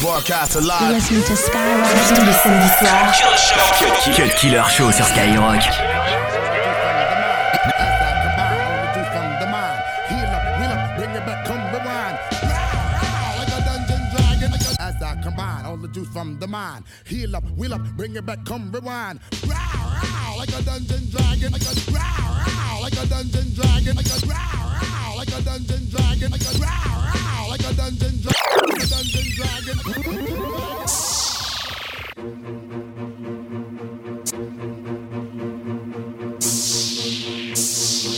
Broadcast alive. Listening to Skyrock tous les samedis soirs. Cut Killer Show sur Skyrock. juice from the mind. Heal up, wheel up, bring it back, come rewind. Row, row, like a dungeon dragon. Like a row, row, like a dungeon dragon. Like a row, row, like a dungeon dragon. Like a row, row, like a dungeon dragon. Like a dungeon dragon.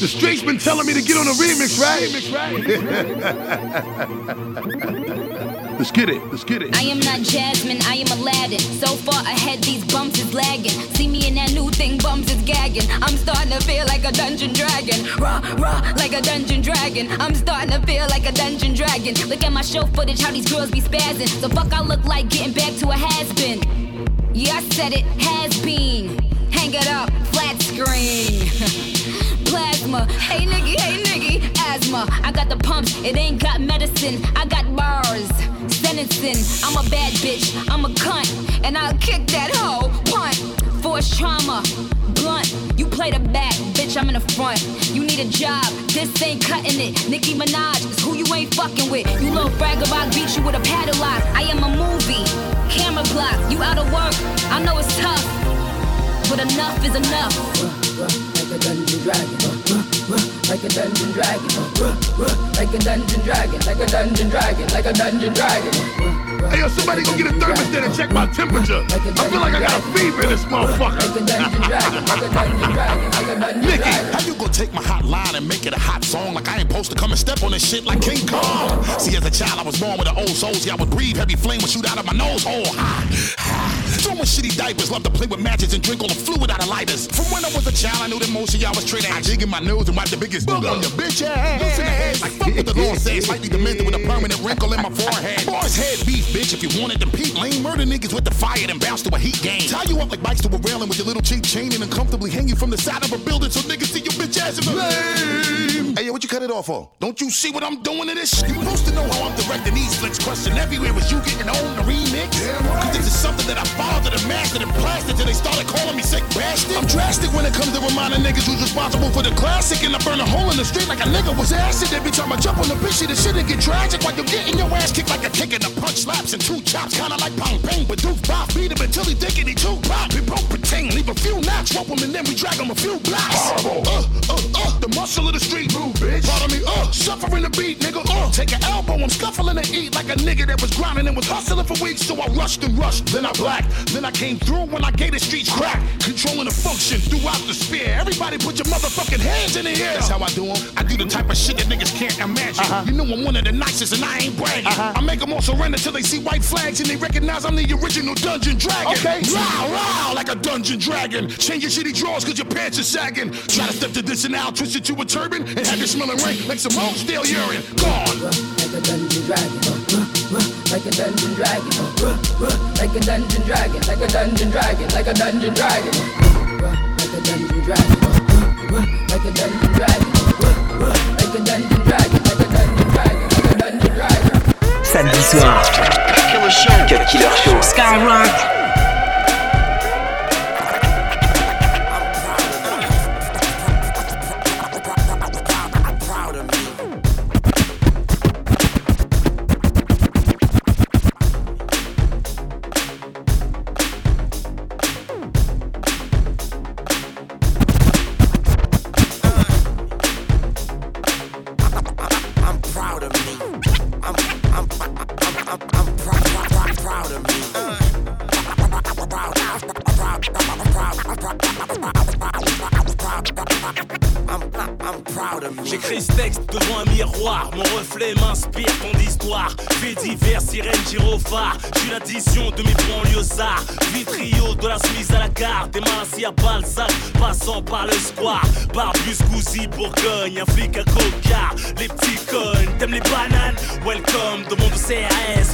The streets been telling me to get on a remix, right? Let's get it. Let's get it. I am not Jasmine, I am Aladdin. So far ahead, these bumps is lagging. See me in that new thing, bums is gagging. I'm starting to feel like a dungeon dragon. Raw, raw, like a dungeon dragon. I'm starting to feel like a dungeon dragon. Look at my show footage, how these girls be spazzing. So fuck, I look like getting back to a has been. Yeah, I said it, has been. Hang it up, flat screen. Plasma, hey nigga, hey nigga, asthma. I got the pumps, it ain't got medicine. I got bars, sentencing. I'm a bad bitch, I'm a cunt, and I'll kick that hoe. Punt, force trauma, blunt. You play the back, bitch, I'm in the front. You need a job, this ain't cutting it. Nicki Minaj is who you ain't fucking with. You little bragger, I beat you with a padlock. I am a movie, camera block. You out of work, I know it's tough, but enough is enough. Like a dungeon dragon, like a dungeon dragon, like a dungeon dragon, like a dungeon dragon, like a dungeon dragon. Hey, yo, somebody go get a thermostat and check my temperature. I feel like I got a fever in this motherfucker. Nicky, how you gonna take my hot line and make it a hot song like I ain't supposed to come and step on this shit like King Kong? See, as a child, I was born with an old soul. See, I would breathe, heavy flame would shoot out of my nose oh, hole. Throwing shitty diapers, love to play with matches and drink all the fluid out of lighters. From when I was a child, I knew that most of y'all was straight ass. Digging my nose and wipe the biggest booger on your bitch ass. Loosen the head like fuck what the law says. Slightly demented with a permanent wrinkle in my forehead. Boys head beef, bitch. If you wanted to peep, lame murder niggas with the fire and bounce to a heat game. Tie you up like bikes to a railing with your little cheap chain and uncomfortably hang you from the side of a building so niggas see your bitch ass in the lame. Hey, yo, what you cut it off for? Don't you see what I'm doing to this? Shit? You supposed to know how I'm directing these flicks. Question everywhere was you getting on the remix? Cause this is something that I fathered and mastered and plastered till they started calling me sick bastard. I'm drastic when it comes to reminding niggas who's responsible for the classic. And I burn a hole in the street like a nigga was acid. Every time I jump on the bitch, the shit and get tragic. While you're getting your ass kicked like a kick and a punch slaps and two chops. Kinda like Pong Ping, but Doof Bop beat him until he think he too pop. We broke pretend, leave a few knocks, rope him and then we drag him a few blocks. Horrible. Uh, uh, uh, the muscle of the street, move, bitch. Pardon me, uh, suffering the beat, nigga, uh. Take an elbow, I'm scuffling to eat like a nigga that was grinding and was hustling for weeks. So I rushed and rushed, then I blacked, then I came through when I gave the streets crack. Controlling the function throughout the sphere. Everybody put your motherfucking hands in the air. That's how I do 'em. I do the type of shit that niggas can't imagine. Uh-huh. You know I'm one of the nicest and I ain't bragging. Uh-huh. I make them all surrender till they see white flags and they recognize I'm the original dungeon dragon. Okay. Row, row, like a dungeon dragon. Change your shitty drawers cause your pants are sagging. Try to step to this and now, twist it to a turban and have you smelling rank like some old stale urine. Gone. Like a dungeon dragon, like a dungeon dragon, like a dungeon dragon, like a dungeon dragon, like a dungeon dragon, like a dungeon dragon, like a dungeon dragon, like a dungeon dragon, like a dungeon dragon, like a dungeon dragon. Samedi soir. Cut Killer Show. Skyrock.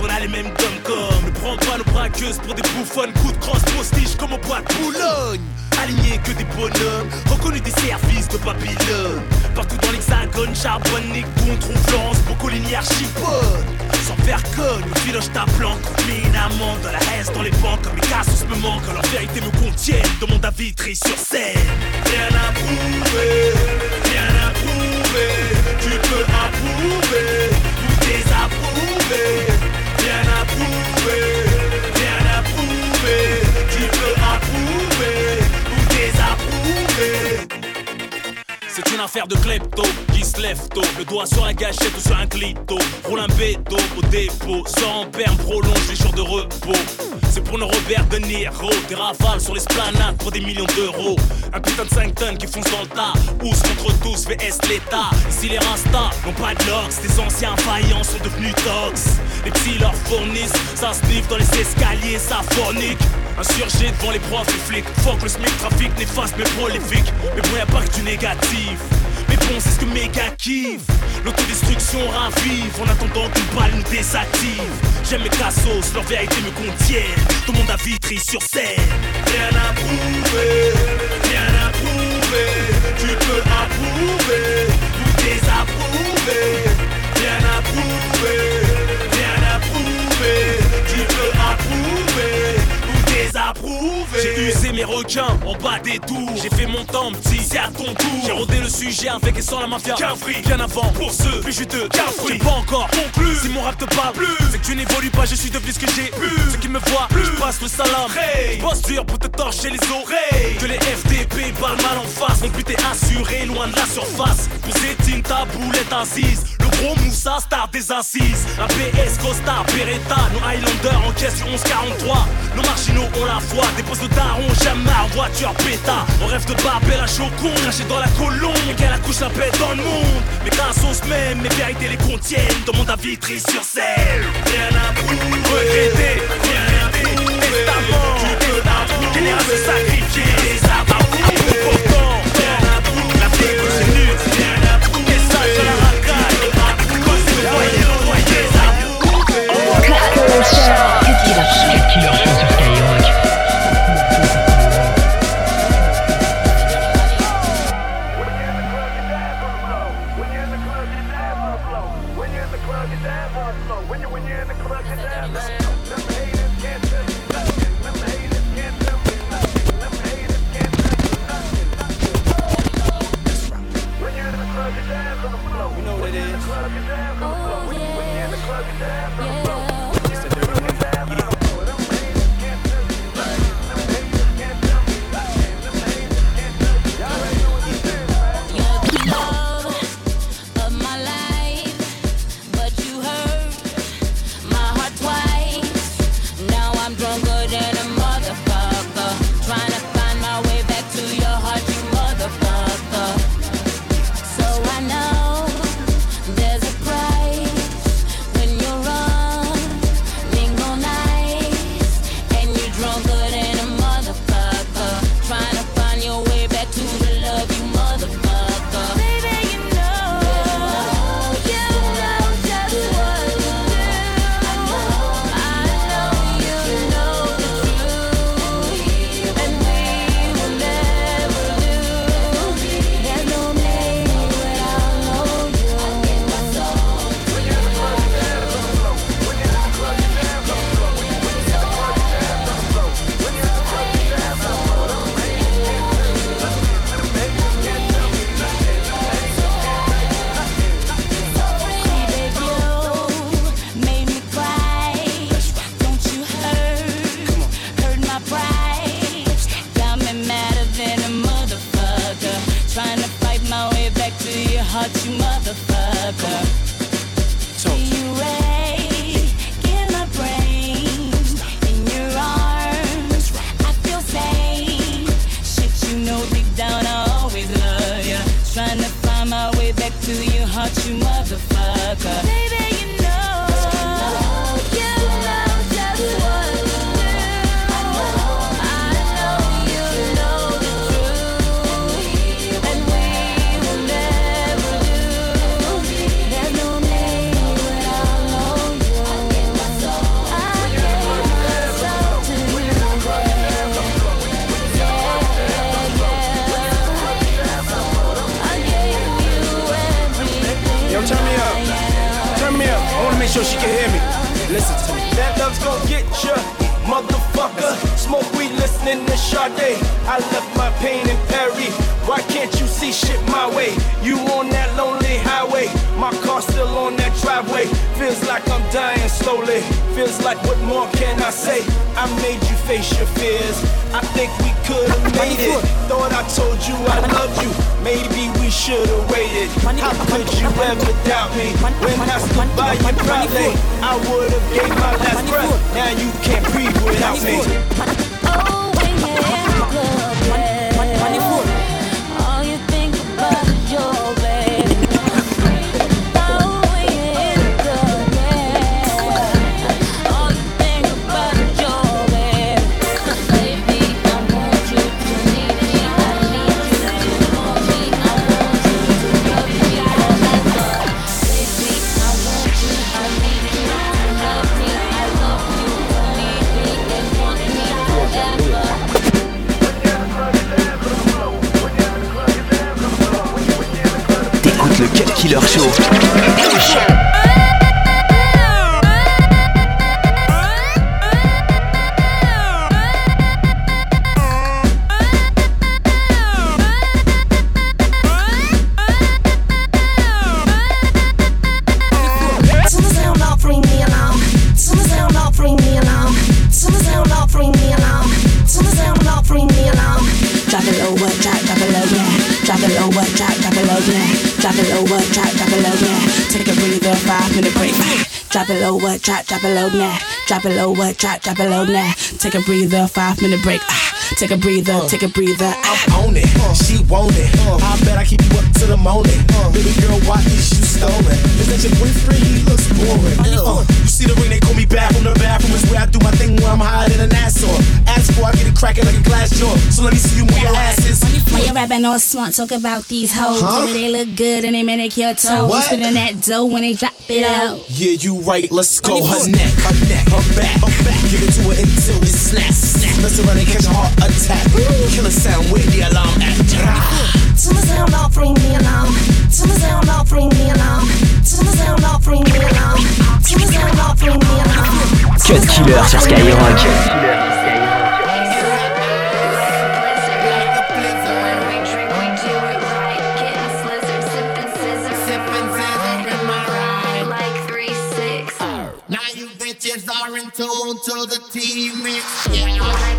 On a les mêmes comme comme. Ne prends pas nos braqueuses pour des bouffonnes, coups de crosse, postiche comme au bois de Boulogne. alignés que des bonhommes, reconnus des services de Babylone. Partout dans l'hexagone, charbonne, on trouve Florence, Boccolini, Archipode. Sans conne, le filoche ta planque, une amende dans la haine dans les banques, mes cassos me manquent, leur vérité me contiennent, demande à vitrer sur scène. Rien à prouver, rien à prouver, tu peux approuver ou désapprouver, rien Affaire de klepto qui se lève tôt. Le doigt sur la gâchette ou sur un clito. Roule un bédo au dépôt. Sans perme, prolonge les jours de repos. C'est pour nos Robert De Niro. Des rafales sur l'esplanade pour des millions d'euros. Un putain de 5 tonnes qui fonce dans le tas. Ous contre tous, VS l'État. Ici les rastas n'ont pas de lox. Des anciens faillants sont devenus tox. Les petits leur fournissent. Ça sniffe dans les escaliers, ça fornique. Insurgé devant les profs et flics. Fuck le SMIC, trafic néfaste mais prolifique. Mais bon, y'a pas que du négatif. Mais bon, c'est ce que mes gars kiffent. L'autodestruction ravive en attendant qu'une balle nous désactive. J'aime mes cassos, leur vérité me contiennent. Tout le monde a vitri sur scène. Rien à prouver, rien. Tu peux approuver ou désapprouver. Rien à J'ai usé mes requins en bas des tours. J'ai fait mon temps petit, c'est à ton tour. J'ai rodé le sujet avec et sans la mafia. Qu'un fric, bien avant. Pour ceux, plus juteux, qu'un. J'ai pas encore conclu. Si mon rap te parle plus, c'est que tu n'évolues pas, je suis devenu ce que j'ai plus. Ceux qui me voient, plus. je passe le salam. Hey. Bosse dur pour te torcher les oreilles. Que les FDP parlent mal en face. Mon but est assuré, loin de la surface. Pour Zétine, ta boulette assise. Le gros Moussa, star des assises. Un PS, Costa, Beretta. Nos Highlanders en caisse du 1143. Nos marginaux ont la foi. Des postes de daron, jamais en voiture péta. On rêve de Babel à Chocon. Caché dans la colombe. Qu'elle accouche la paix dans le monde. Mes cassos même, mes vérités les contiennent. Dans mon triste sur scène. Rien à prouver. Regretter, rien à prouver. Testament, approuver. Génération sacrifiée. Face your fears. I think we could have made it. Thought I told you I love you. Maybe we should have waited. How could you ever doubt me? When I stood by you proudly, I would have gave my last breath. Now you can't breathe without me. Oh, Killer Show. Low, what drop, drop it low, now. Drop it low, what drop, drop it low, now. Take a breather, five minute break. Ah, Take a breather, take a breather. Ah. I'm on it, she want it. I bet I keep you up to the morning. Baby girl, why is you stolen? Is that your boyfriend? He looks boring. Uh, you see the ring, they call me back from the bathroom. Is where I do my thing where I'm higher than an asshole. Ask for, I get it cracking like a glass jaw. So let me see rapping all smart? Talk about these hoes. Huh? Tell they look good and they manicure toes. What? Spinning that dough when they drop it out. Yeah, you right, let's go. Her neck, her neck, her back, her back. Give it to her until it snaps. Snap. Mess around and catch a heart attack. Killer sound with the alarm at. Soon as hell not bring me along. Soon as hell not bring me along. Soon as hell not bring me along. Soon as hell not bring me along. Cut Killer sur Skyrock. on to the TV. Yeah.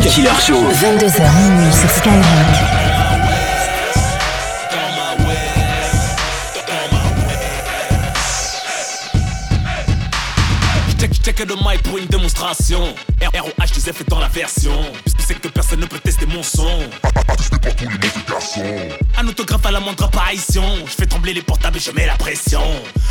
Killer Show. 22h minuit sur Skyrock. Check, check le mic pour une démonstration. ROH des effets dans la version. Je sais que personne ne peut tester mon son. Un autographe à la moindre apparition. Je fais trembler les portables et je mets la pression.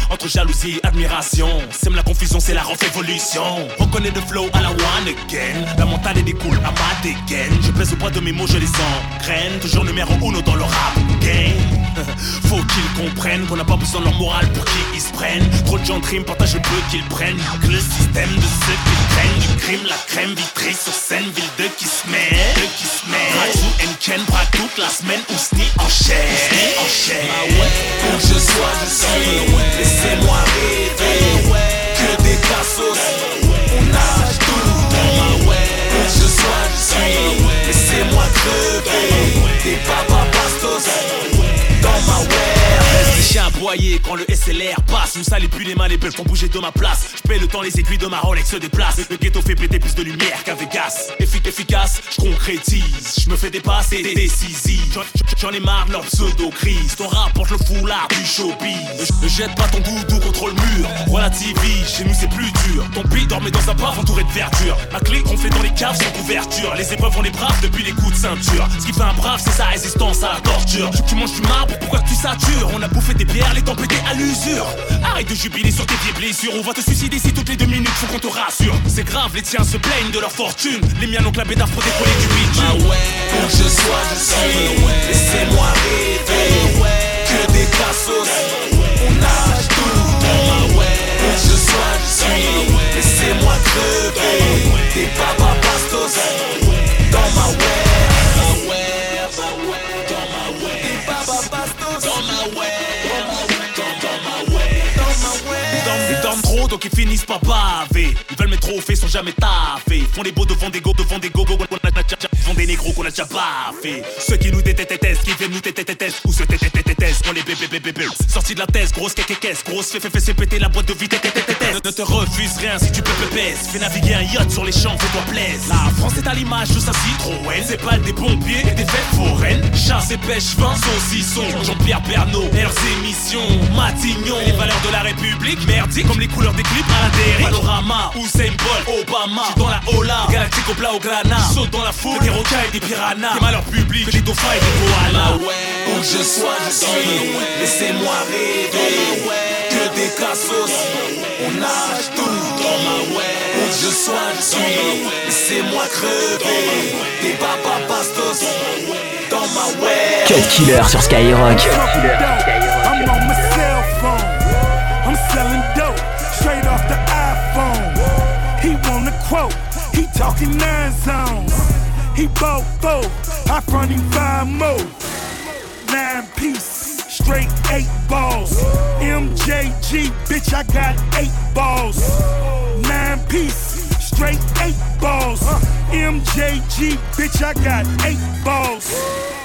Entre jalousie et admiration. Sème la confusion, c'est la révolution. Reconnais le flow à la one again. La montagne découle à ma dégaine. Je pèse au poids de mes mots, je les engraine. Toujours numéro uno dans le rap. Faut qu'ils comprennent qu'on n'a pas besoin de leur morale pour qu'ils se prennent. Trop de gens de partagent le peu qu'ils prennent. Que le système de ceux qui craignent du crime, la crème vitrée sur scène, ville de qui se met, de qui se met. Raxou and Ken braque toute la semaine, ou sni en chaîne, en chaîne. Ah ouais, où que je sois, je suis. Laissez-moi rêver. Que des cassos, on nage tout ouais. Où que je sois, je suis. Laissez-moi crever. Des papas chiens aboyés quand le SLR passe. Nous salez plus les mains, les belles font bouger de ma place. Je le temps, les aiguilles de ma Rolex se déplacent. Le ghetto fait péter plus de lumière qu'à Vegas. Effic efficace, je concrétise. Je me fais dépasser des décisives. J'en- ai marre de leur pseudo-crise. Ton rap porte le foulard du showbiz. Ne- jette pas ton doudou contre le mur. Relativise, chez nous c'est plus dur. Ton beat dormait dans un bar entouré de verdure. Ma clé gonflée dans les caves sans couverture. Les épreuves on les braves depuis les coups de ceinture. Ce qui fait un brave, c'est sa résistance à la torture. Tu, tu manges du marbre, pourquoi tu satures? On a bouffé des pierres, les dents pétées à l'usure. Arrête de jubiler sur tes vieilles blessures. On va te suicider si toutes les deux minutes, faut qu'on te rassure. C'est grave, les tiens se plaignent de leur fortune. Les miens n'ont que la bédard pour décoller du bitume. Ah ouais, où que je sois, je suis. Laissez-moi rêver. Que des cassos, on nage tout ma ouais. Où que je sois, je suis. Laissez-moi crever. Des papas Ils trop donc ils finissent par baver Ils veulent mes trophées sans jamais taffer Font des beaux devant des go devant des go go déjà Font des négros qu'on a déjà baffé Ceux qui nous détestent qui viennent nous détestent Ou ceux détestent on les bébés bébés bébés Sorti de la thèse grosse kéké caisse Grosse fait fait fait péter la boîte de vitesse Ne te refuse rien si tu peux pépès Fais naviguer un yacht sur les champs fais-toi plaise La France est à l'image de sa Citroën C'est pas des pompiers et des fêtes foraines Chasse et pêche vin saucisson Jean-Pierre et leurs émissions Matignon Les valeurs de la République Merdique comme les couleurs des clips à la dérive Panorama Usain Bolt Obama. J'suis dans la Ola Galactique au plat au grana Saute dans la foule Des requins et des piranhas. Des malheurs publics Des dauphins et des koalas. Où que je sois je suis. Laissez-moi rêver. Que des cassos On nage tout. Dans ma ouais. Où que je sois je suis. Laissez-moi crever. Des papas bastos Dans ma ouais Cut Killer sur Skyrock. Nine zones. He bought four. I front him five more. Nine piece. Straight eight balls. MJG, bitch, I got eight balls. Nine piece. Straight eight balls. MJG, bitch, I got eight balls.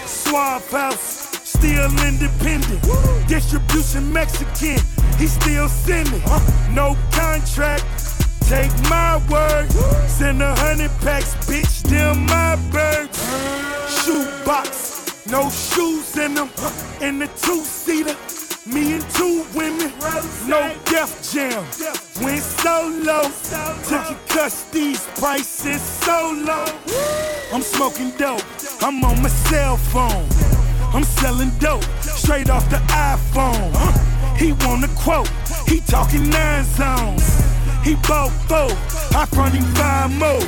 Swab House, still independent. Distribution Mexican, he still sending. No contract, take my word. Send a hundred packs, bitch, them my birds. Shoe box, no shoes in them. In the two seater, me and two women. No Def Jam, went solo. Took your these prices so low. I'm smoking dope, I'm on my cell phone. I'm selling dope straight off the iPhone. He want a quote, he talking nine zones. He four, I front him five more.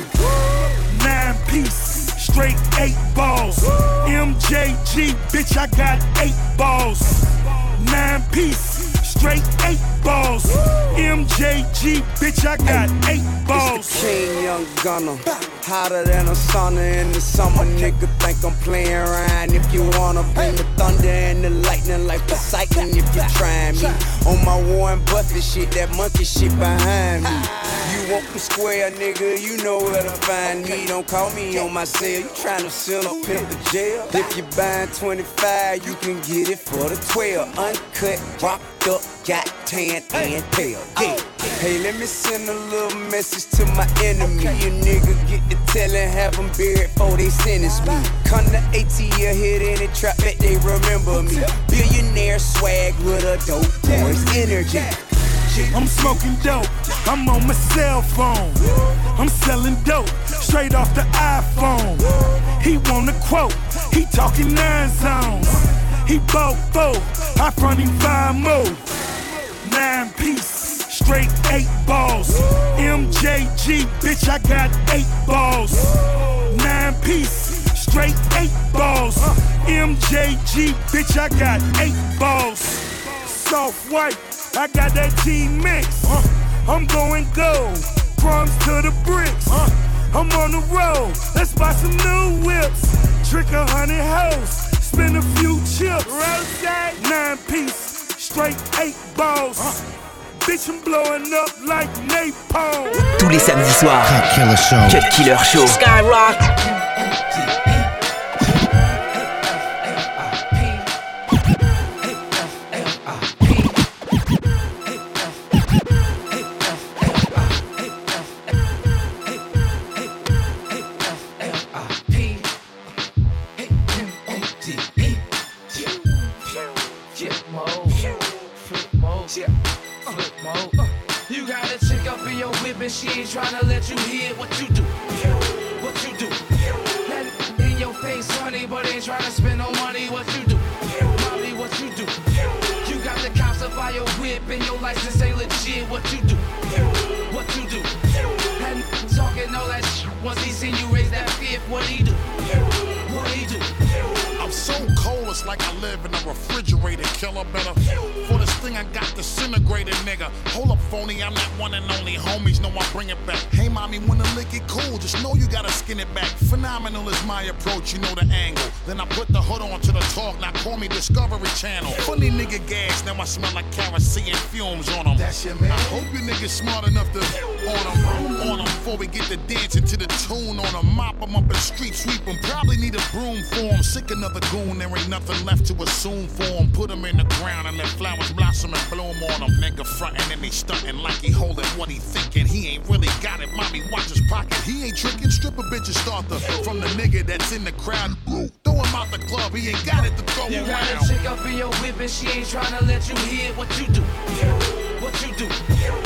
Nine piece, straight eight balls. MJG, bitch, I got eight balls. Nine piece, straight eight balls. MJG, bitch, I got eight balls. It's the King Young Gunner. Hotter than a sauna in the summer. Nigga think I'm playing around. If you wanna bring the thunder and the lightning like Poseidon, if you trying me. On my Warren Buffett shit, that monkey shit behind me. You want the square, nigga, you know where to find me. Don't call me on my cell, you tryna send a pimp to jail. If you buying 25, you can get it for the 12. Uncut, rocked up, got tan and pale. Yeah. Hey, let me send a little message to my enemy. You nigga get the tellin', have them buried before they sentence me. Come to ATL, hit any trap that they remember me. Billionaire swag with a dope boy's energy. I'm smoking dope, I'm on my cell phone. I'm selling dope straight off the iPhone. He want a quote, he talking nine zones. He bought four, I front him five more. Nine piece, straight eight balls. MJG, bitch, I got eight balls. Nine piece, straight eight balls. MJG, bitch, I got eight balls. Soft white, I got that team mix. I'm going gold, crumbs to the bricks. I'm on the road, let's buy some new whips. Trick a hundred hoes, spin a few chips. Rose, nine piece, straight eight balls. Bitch, I'm blowing up like napalm. Tous les samedis soirs. Cut Killer Show. Cut Killer Show. Skyrock. Hold up, phony, I'm that one and only. Homies know I bring it back. Hey, mommy, wanna lick it cool? Just know you gotta skin it back. Phenomenal is my approach, you know the angle. Then I put the hood on to the talk, now call me Discovery Channel. Funny nigga gas, now I smell like kerosene fumes on them. That's your man. I hope you niggas smart enough to on them, on them before we get to dancing to the tune on a Mop them up and street sweep. Probably need a broom for them. Sick another goon, there ain't nothing left to assume for them. Put them in the ground and let flowers blossom and bloom on them. Nigga frontin' and he stuntin' like he holding what he thinking. He ain't really got it. Mommy, watch his pocket. He ain't tricking. Stripper bitches start the from the nigga that's in the crowd. Throw him out the club. He ain't got it to throw You around. got a chick up in your whip and she ain't tryna let you hear what you do. What you do.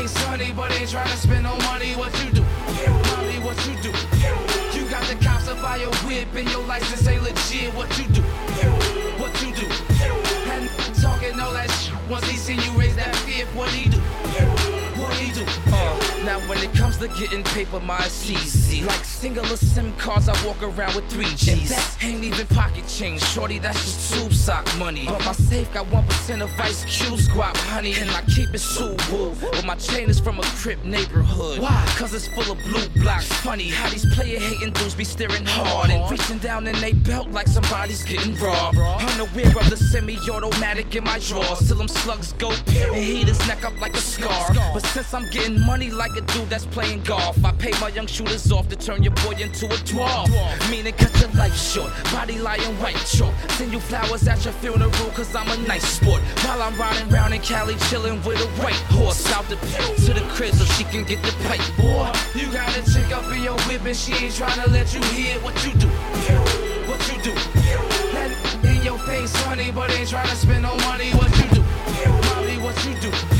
Face, honey, but ain't tryna spend no money. What you do. Mommy, what you do. You got the cops up by your whip and your license ain't legit. What you do. What you do. And talking all that shit. Once he seen you raise that fifth, what he now when it comes to getting paper, my easy. Like singular SIM cards, I walk around with three G's. And that ain't even pocket change, shorty. That's just tube sock money. Uh-huh. But my safe got one percent of Ice Cube squat, honey, and I keep it Subaru. But my chain is from a Crip neighborhood. Why? Cause it's full of blue blocks. Funny how these player hating dudes be staring hard and reaching down in they belt like somebody's getting robbed. Unaware of the semi-automatic in my drawers, till them slugs go pew and heat his neck up like a scar. But since I'm getting money like a dude that's playing golf, I pay my young shooters off to turn your boy into a dwarf. Meaning cut your life short, body lying white chalk. Send you flowers at your funeral cause I'm a nice sport. While I'm riding round in Cali chilling with a white horse. Out the pit to the crib so she can get the pipe, boy. You got a chick up in your whip and she ain't tryna let you hear what you do. What you do. In your face, honey, but ain't tryna spend no money. What you do. Mommy, what you do.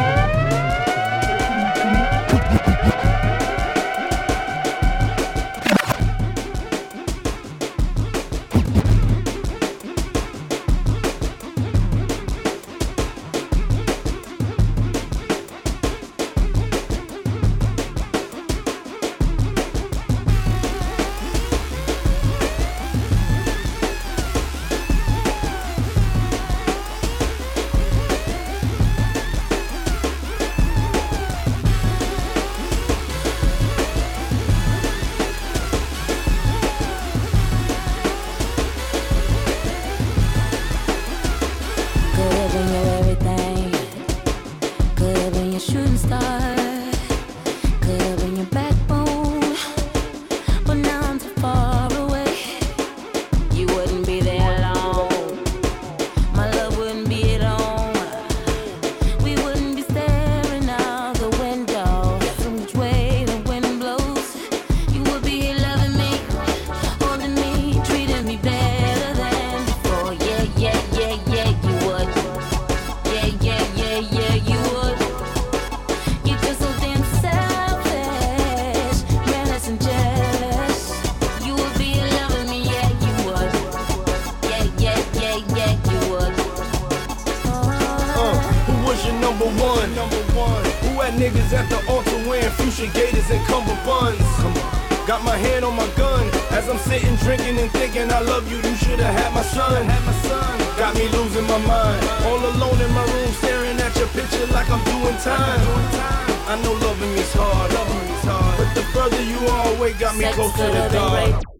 time. I know loving me's hard, loving is hard. But the further you are away, got me closer to dark.